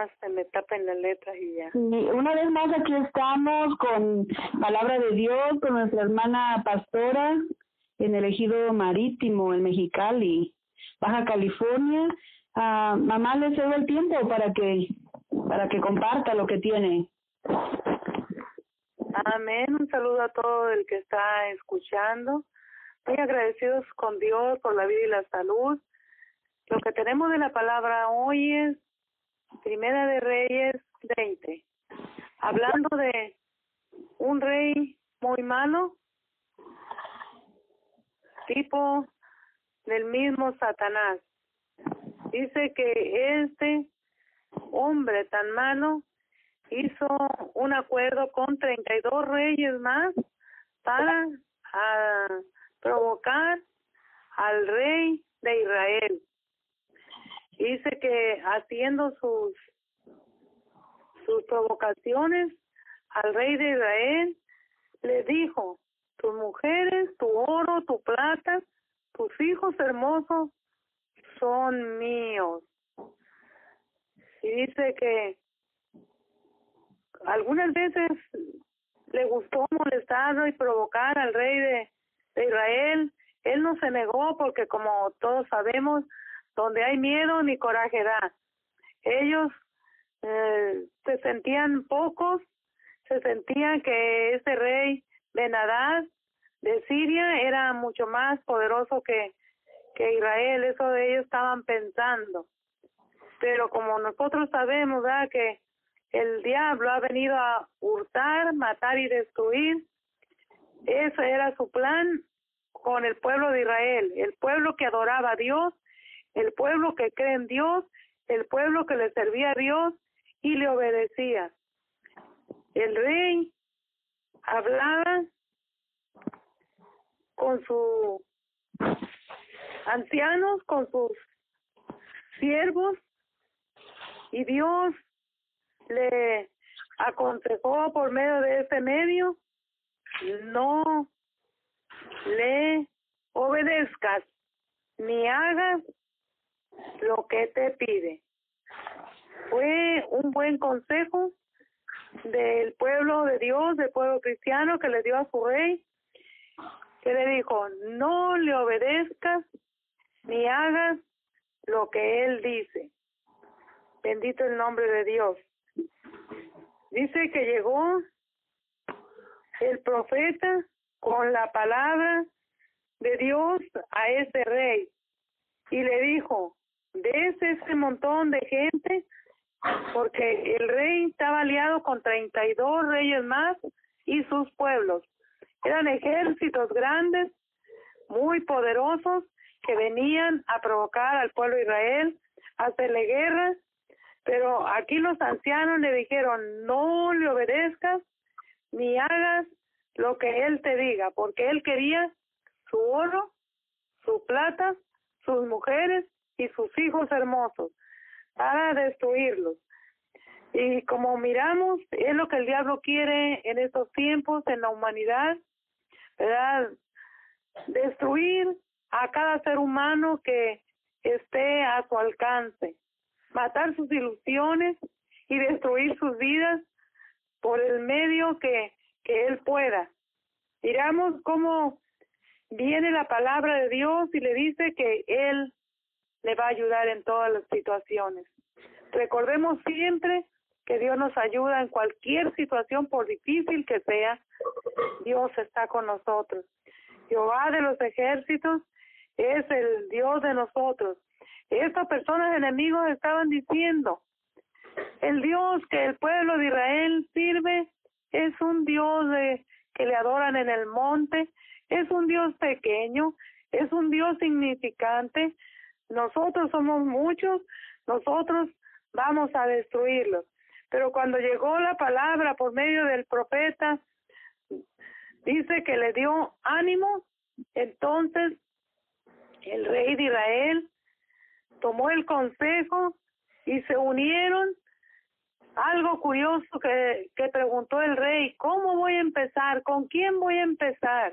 más se me tapen las letras y ya. Sí, una vez más aquí estamos con Palabra de Dios, con nuestra hermana pastora en el ejido marítimo en Mexicali, Baja California. Ah, mamá le cedo el tiempo para que para que comparta lo que tiene. Amén. Un saludo a todo el que está escuchando. Muy agradecidos con Dios por la vida y la salud. Lo que tenemos de la palabra hoy es Primera de Reyes 20. Hablando de un rey muy malo, tipo del mismo Satanás. Dice que este hombre tan malo hizo un acuerdo con 32 reyes más para a, provocar al rey de Israel. Dice que haciendo sus sus provocaciones al rey de Israel, le dijo, tus mujeres, tu oro, tu plata, tus hijos hermosos son míos. Y dice que algunas veces le gustó molestar y provocar al rey de, Israel. Él no se negó porque como todos sabemos, donde hay miedo ni coraje da. Ellos eh, se sentían pocos, se sentían que ese rey Benadad de Siria era mucho más poderoso que, que Israel, eso de ellos estaban pensando. Pero como nosotros sabemos, ¿verdad? que el diablo ha venido a hurtar, matar y destruir. Ese era su plan con el pueblo de Israel, el pueblo que adoraba a Dios, el pueblo que cree en Dios, el pueblo que le servía a Dios y le obedecía. El rey hablaba con sus ancianos, con sus siervos, y Dios le aconsejó por medio de ese medio, no le obedezcas ni hagas lo que te pide. Fue un buen consejo del pueblo de Dios, del pueblo cristiano que le dio a su rey, que le dijo, no le obedezcas ni hagas lo que él dice. Bendito el nombre de Dios. Dice que llegó el profeta con la palabra de Dios a ese rey y le dijo, des ese montón de gente porque el rey estaba aliado con treinta y dos reyes más y sus pueblos. Eran ejércitos grandes, muy poderosos, que venían a provocar al pueblo de Israel, a hacerle guerra pero aquí los ancianos le dijeron, no le obedezcas ni hagas lo que él te diga, porque él quería su oro, su plata, sus mujeres y sus hijos hermosos para destruirlos. Y como miramos, es lo que el diablo quiere en estos tiempos, en la humanidad, ¿verdad? Destruir a cada ser humano que esté a su alcance matar sus ilusiones y destruir sus vidas por el medio que, que Él pueda. Miramos cómo viene la palabra de Dios y le dice que Él le va a ayudar en todas las situaciones. Recordemos siempre que Dios nos ayuda en cualquier situación, por difícil que sea, Dios está con nosotros. Jehová de los ejércitos es el Dios de nosotros. Estas personas enemigos estaban diciendo, el Dios que el pueblo de Israel sirve es un Dios que le adoran en el monte, es un Dios pequeño, es un Dios significante, nosotros somos muchos, nosotros vamos a destruirlos. Pero cuando llegó la palabra por medio del profeta, dice que le dio ánimo, entonces el rey de Israel tomó el consejo y se unieron. Algo curioso que, que preguntó el rey, ¿cómo voy a empezar? ¿Con quién voy a empezar?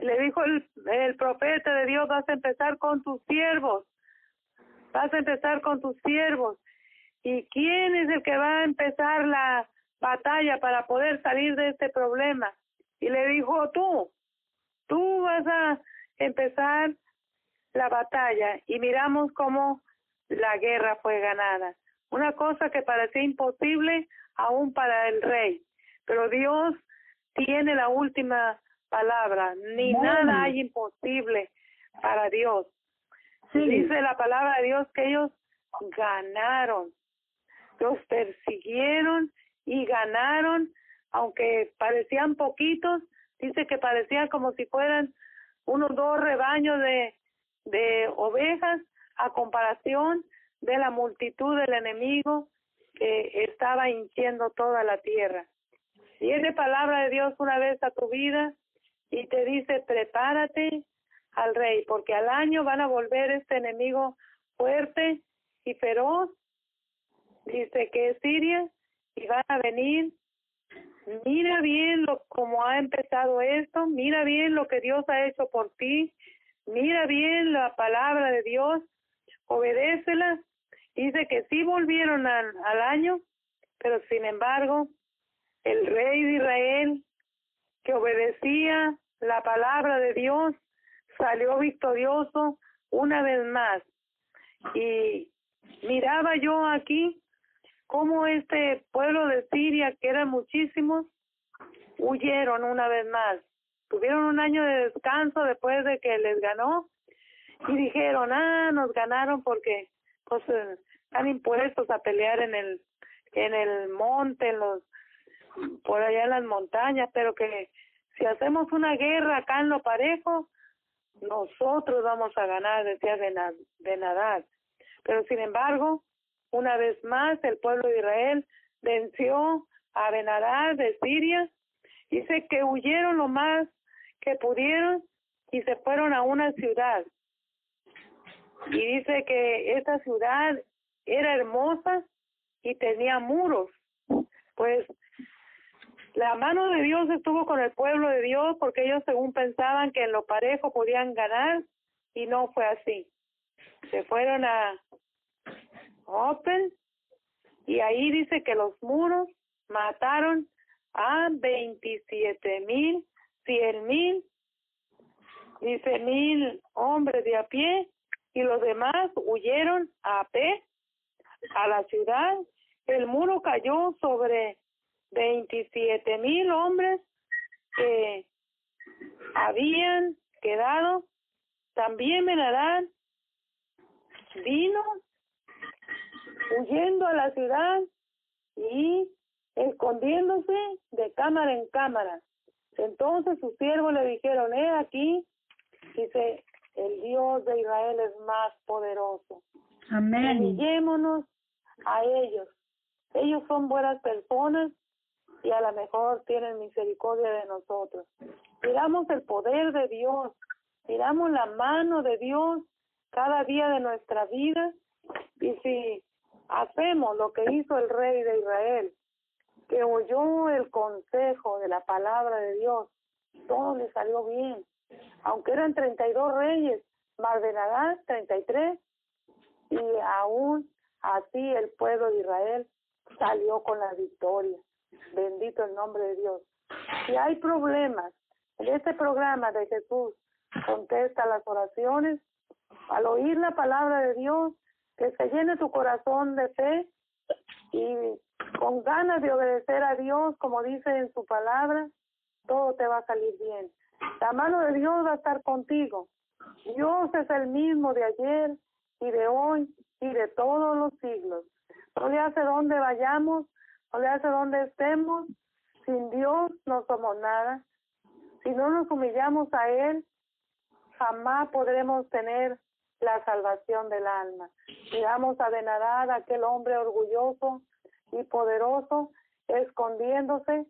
Le dijo el, profeta de Dios, vas a empezar con tus siervos, vas a empezar con tus siervos. ¿y quién es el que va a empezar la batalla para poder salir de este problema? Y le dijo, tú, tú vas a empezar la batalla. Y miramos cómo la guerra fue ganada. Una cosa que parecía imposible aún para el rey. Pero Dios tiene la última palabra. Ni nada hay imposible para Dios. Dice la palabra de Dios que ellos ganaron. Los persiguieron y ganaron, aunque parecían poquitos, dice que parecían como si fueran unos dos rebaños de, de ovejas a comparación de la multitud del enemigo que estaba hinchiendo toda la tierra. Viene palabra de Dios una vez a tu vida y te dice, prepárate al rey, porque al año van a volver este enemigo fuerte y feroz. Dice que es Siria y van a venir. Mira bien lo cómo ha empezado esto, mira bien lo que Dios ha hecho por ti, mira bien la palabra de Dios, obedécela. Dice que sí volvieron al, al año, pero sin embargo, el rey de Israel que obedecía la palabra de Dios salió victorioso una vez más. Y miraba yo aquí cómo este pueblo de Siria, que eran muchísimos, huyeron una vez más. Tuvieron un año de descanso después de que les ganó y dijeron, ah, nos ganaron porque pues eh, están impuestos a pelear en el en el monte, en los por allá en las montañas, pero que si hacemos una guerra acá en lo parejo, nosotros vamos a ganar, decía de nadar. Pero sin embargo, una vez más, el pueblo de Israel venció a Benadad de Siria. Dice que huyeron lo más que pudieron y se fueron a una ciudad. Y dice que esta ciudad era hermosa y tenía muros. Pues la mano de Dios estuvo con el pueblo de Dios porque ellos según pensaban que en lo parejo podían ganar y no fue así. Se fueron a Open y ahí dice que los muros mataron a veintisiete mil, cien mil, dice mil hombres de a pie y los demás huyeron a pie a la ciudad. El muro cayó sobre 27 mil hombres que habían quedado. También Benadán vino huyendo a la ciudad y escondiéndose de cámara en cámara. Entonces sus siervos le dijeron, he aquí, dice, el Dios de Israel es más poderoso. Amén. Humillémonos a ellos. Ellos son buenas personas y a lo mejor tienen misericordia de nosotros. Miramos el poder de Dios, miramos la mano de Dios cada día de nuestra vida y si hacemos lo que hizo el rey de Israel, que oyó el consejo de la palabra de Dios, todo le salió bien. Aunque eran 32 reyes, más de treinta 33, y aún así el pueblo de Israel salió con la victoria. Bendito el nombre de Dios. Si hay problemas, en este programa de Jesús contesta las oraciones, al oír la palabra de Dios, que se llene tu corazón de fe y con ganas de obedecer a Dios, como dice en su palabra, todo te va a salir bien. La mano de Dios va a estar contigo. Dios es el mismo de ayer y de hoy y de todos los siglos. No le hace donde vayamos, le hace donde estemos. Sin Dios no somos nada. Si no nos humillamos a Él, jamás podremos tener la salvación del alma. Miramos a Benadad, aquel hombre orgulloso y poderoso, escondiéndose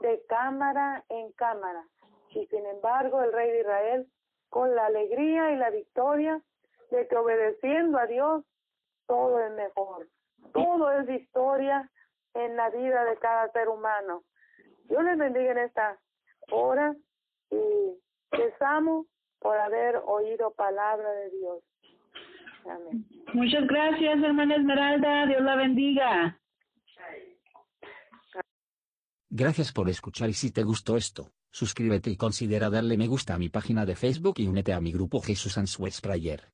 de cámara en cámara. Y sin embargo, el rey de Israel, con la alegría y la victoria de que obedeciendo a Dios, todo es mejor. Todo es victoria en la vida de cada ser humano. Yo les bendiga en esta hora y les amo por haber oído palabra de Dios. Amén. Muchas gracias, hermana Esmeralda. Dios la bendiga. Gracias por escuchar y si te gustó esto, suscríbete y considera darle me gusta a mi página de Facebook y únete a mi grupo Jesús Answers Prayer.